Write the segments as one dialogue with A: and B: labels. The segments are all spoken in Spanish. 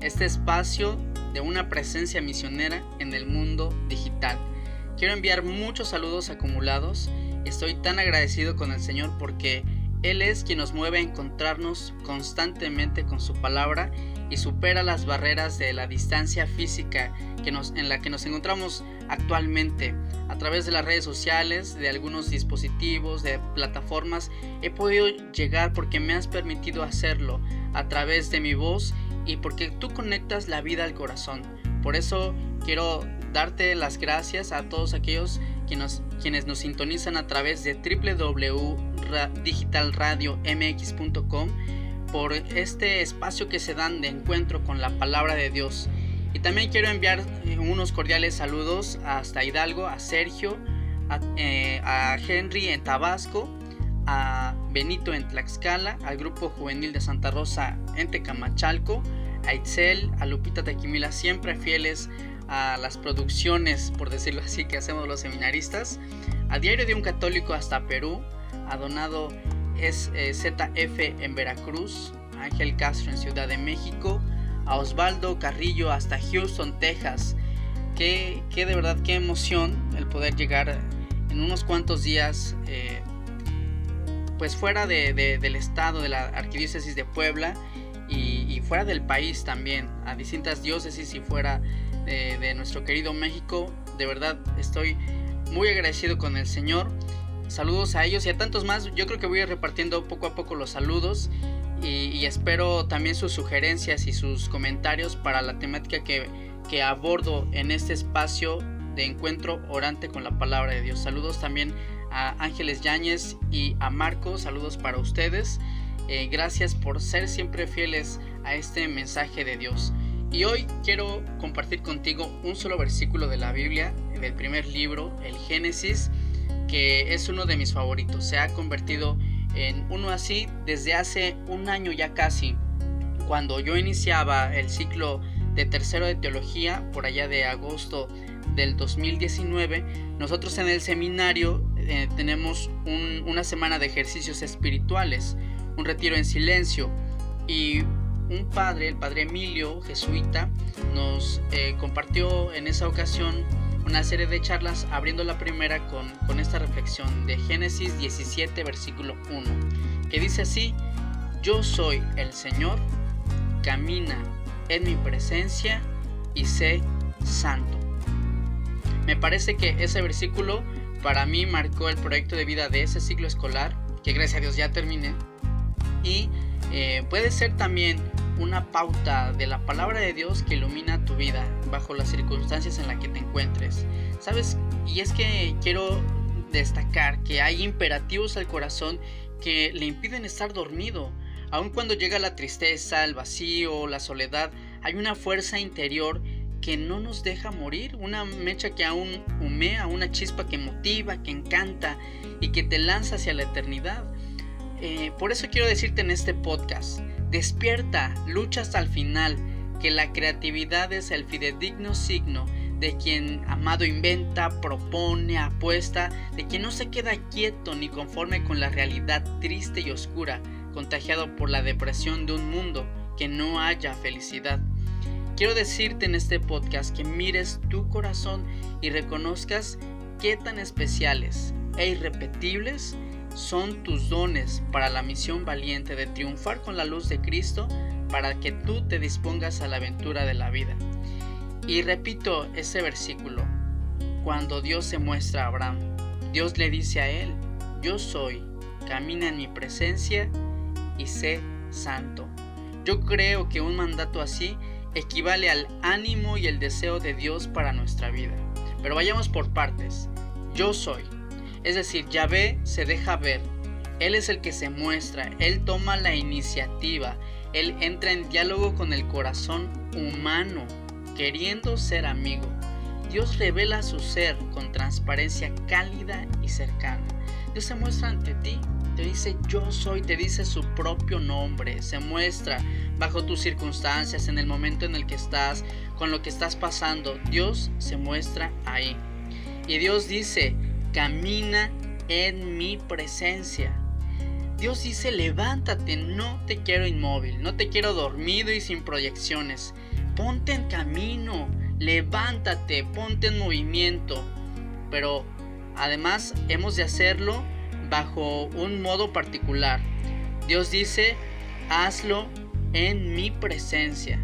A: este espacio de una presencia misionera en el mundo digital. Quiero enviar muchos saludos acumulados. Estoy tan agradecido con el Señor porque Él es quien nos mueve a encontrarnos constantemente con su palabra y supera las barreras de la distancia física que nos, en la que nos encontramos actualmente. A través de las redes sociales, de algunos dispositivos, de plataformas, he podido llegar porque me has permitido hacerlo a través de mi voz y porque tú conectas la vida al corazón. Por eso quiero darte las gracias a todos aquellos quienes nos sintonizan a través de www.digitalradiomx.com por este espacio que se dan de encuentro con la palabra de Dios. Y también quiero enviar eh, unos cordiales saludos hasta Hidalgo, a Sergio, a, eh, a, Henry en Tabasco, a Benito en Tlaxcala, al Grupo Juvenil de Santa Rosa en Tecamachalco, a Itzel, a Lupita Tequimila, siempre fieles a las producciones, por decirlo así, que hacemos los seminaristas, a Diario de un Católico hasta Perú, a Donado es eh, ZF en Veracruz, Ángel Castro en Ciudad de México, a Osvaldo Carrillo hasta Houston, Texas. Qué, de verdad, qué emoción el poder llegar en unos cuantos días, eh, pues fuera del estado de la Arquidiócesis de Puebla y, fuera del país también, a distintas diócesis y fuera de nuestro querido México. De verdad, estoy muy agradecido con el Señor Saludos a ellos y a tantos más. Yo creo que voy repartiendo poco a poco los saludos y, espero también sus sugerencias y sus comentarios para la temática que, que abordo en este espacio de encuentro orante con la palabra de Dios. Saludos también a Ángeles Yáñez y a Marco. Saludos para ustedes. Eh, gracias por ser siempre fieles a este mensaje de Dios. Y hoy quiero compartir contigo un solo versículo de la Biblia, del primer libro, el Génesis que es uno de mis favoritos. Se ha convertido en uno así desde hace un año ya casi. Cuando yo iniciaba el ciclo de tercero de teología, por allá de agosto del 2019, nosotros en el seminario eh, tenemos una semana de ejercicios espirituales, un retiro en silencio y un padre, el padre Emilio, jesuita, nos eh, compartió en esa ocasión una serie de charlas abriendo la primera con, con esta reflexión de Génesis 17 versículo 1 que dice así, yo soy el Señor, camina en mi presencia y sé santo. Me parece que ese versículo para mí marcó el proyecto de vida de ese ciclo escolar, que gracias a Dios ya terminé, y eh, puede ser también una pauta de la palabra de Dios que ilumina tu vida bajo las circunstancias en las que te encuentres. ¿Sabes? Y es que quiero destacar que hay imperativos al corazón que le impiden estar dormido. Aun cuando llega la tristeza, el vacío, la soledad, hay una fuerza interior que no nos deja morir, una mecha que aún humea, una chispa que motiva, que encanta y que te lanza hacia la eternidad. Eh, por eso quiero decirte en este podcast, Despierta, lucha hasta el final, que la creatividad es el fidedigno signo de quien amado inventa, propone, apuesta, de quien no se queda quieto ni conforme con la realidad triste y oscura, contagiado por la depresión de un mundo que no haya felicidad. Quiero decirte en este podcast que mires tu corazón y reconozcas qué tan especiales e irrepetibles son tus dones para la misión valiente de triunfar con la luz de Cristo para que tú te dispongas a la aventura de la vida. Y repito ese versículo, cuando Dios se muestra a Abraham, Dios le dice a él, yo soy, camina en mi presencia y sé santo. Yo creo que un mandato así equivale al ánimo y el deseo de Dios para nuestra vida. Pero vayamos por partes. Yo soy. Es decir, Yahvé se deja ver. Él es el que se muestra, Él toma la iniciativa, Él entra en diálogo con el corazón humano, queriendo ser amigo. Dios revela su ser con transparencia cálida y cercana. Dios se muestra ante ti, te dice yo soy, te dice su propio nombre, se muestra bajo tus circunstancias, en el momento en el que estás, con lo que estás pasando. Dios se muestra ahí. Y Dios dice, camina en mi presencia. Dios dice, levántate, no te quiero inmóvil, no te quiero dormido y sin proyecciones. Ponte en camino, levántate, ponte en movimiento. Pero además hemos de hacerlo bajo un modo particular. Dios dice, hazlo en mi presencia,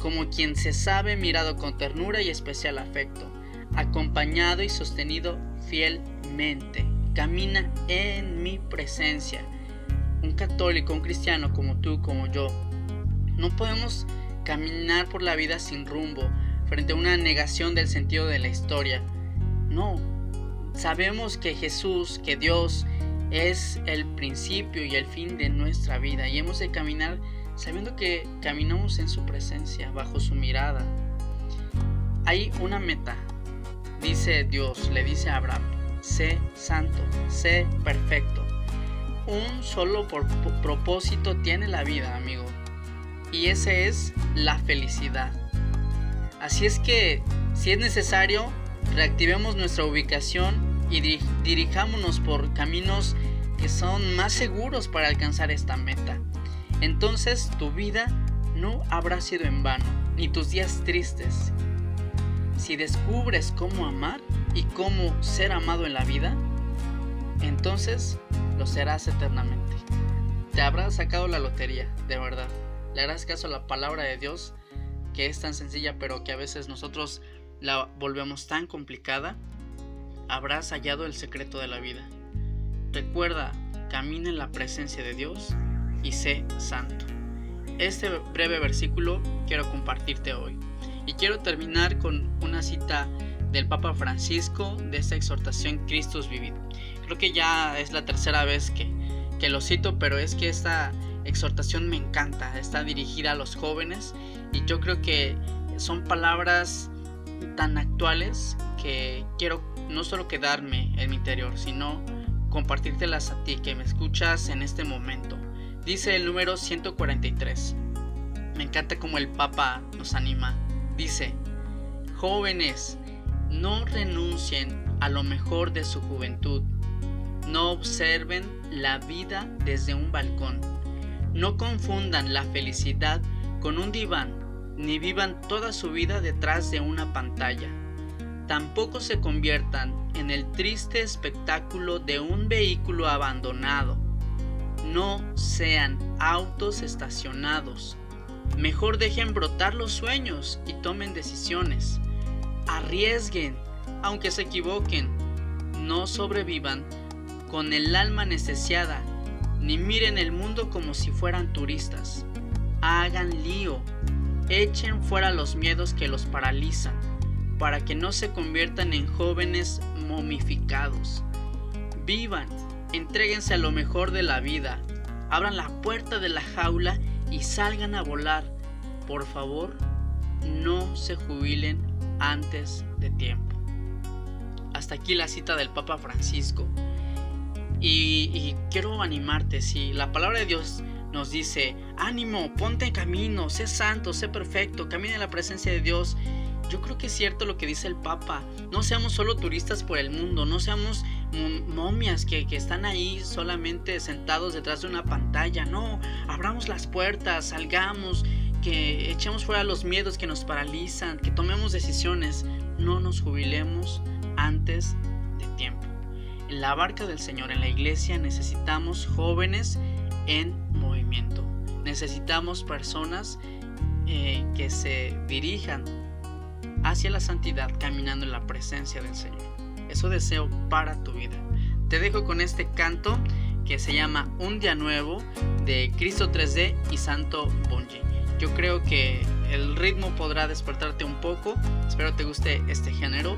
A: como quien se sabe mirado con ternura y especial afecto, acompañado y sostenido fielmente. Camina en mi presencia. Un católico, un cristiano como tú, como yo, no podemos caminar por la vida sin rumbo, frente a una negación del sentido de la historia. No, sabemos que Jesús, que Dios, es el principio y el fin de nuestra vida y hemos de caminar sabiendo que caminamos en su presencia, bajo su mirada. Hay una meta, dice Dios, le dice a Abraham, sé santo, sé perfecto. Un solo propósito tiene la vida, amigo, y ese es la felicidad. Así es que, si es necesario, reactivemos nuestra ubicación y dirijámonos por caminos que son más seguros para alcanzar esta meta. Entonces tu vida no habrá sido en vano, ni tus días tristes. Si descubres cómo amar y cómo ser amado en la vida, entonces lo serás eternamente. Te habrás sacado la lotería, de verdad. Le harás caso a la palabra de Dios, que es tan sencilla, pero que a veces nosotros la volvemos tan complicada. Habrás hallado el secreto de la vida. Recuerda, camina en la presencia de Dios y sé santo. Este breve versículo quiero compartirte hoy. Y quiero terminar con una cita del Papa Francisco de esta exhortación Christus Vivit. Creo que ya es la tercera vez que, que lo cito, pero es que esta exhortación me encanta. Está dirigida a los jóvenes y yo creo que son palabras tan actuales que quiero no solo quedarme en mi interior, sino compartírtelas a ti que me escuchas en este momento. Dice el número 143. Me encanta como el Papa nos anima. Dice, jóvenes, no renuncien a lo mejor de su juventud. No observen la vida desde un balcón. No confundan la felicidad con un diván, ni vivan toda su vida detrás de una pantalla. Tampoco se conviertan en el triste espectáculo de un vehículo abandonado no sean autos estacionados. Mejor dejen brotar los sueños y tomen decisiones. Arriesguen, aunque se equivoquen. No sobrevivan con el alma anestesiada, ni miren el mundo como si fueran turistas. Hagan lío, echen fuera los miedos que los paralizan, para que no se conviertan en jóvenes momificados. Vivan Entréguense a lo mejor de la vida. Abran la puerta de la jaula y salgan a volar. Por favor, no se jubilen antes de tiempo. Hasta aquí la cita del Papa Francisco. Y, quiero animarte, si la palabra de Dios nos dice, ánimo, ponte en camino, sé santo, sé perfecto, camina en la presencia de Dios. Yo creo que es cierto lo que dice el Papa. No seamos solo turistas por el mundo, no seamos momias que, están ahí solamente sentados detrás de una pantalla. No, abramos las puertas, salgamos, que echemos fuera los miedos que nos paralizan, que tomemos decisiones. No nos jubilemos antes de tiempo. En la barca del Señor, en la iglesia, necesitamos jóvenes en movimiento. Necesitamos personas eh, que se dirijan hacia la santidad caminando en la presencia del Señor. Eso deseo para tu vida. Te dejo con este canto que se llama Un día nuevo de Cristo 3D y Santo Bonji. Yo creo que el ritmo podrá despertarte un poco. Espero te guste este género.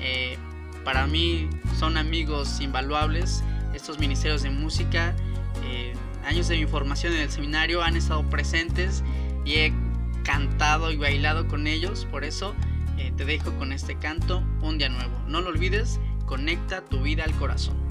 A: Eh, para mí son amigos invaluables estos ministerios de música. Eh,
B: años de mi formación en el seminario han estado presentes y he cantado y bailado con ellos. Por eso eh, te dejo con este canto, Un día nuevo. No lo olvides, conecta tu vida al corazón.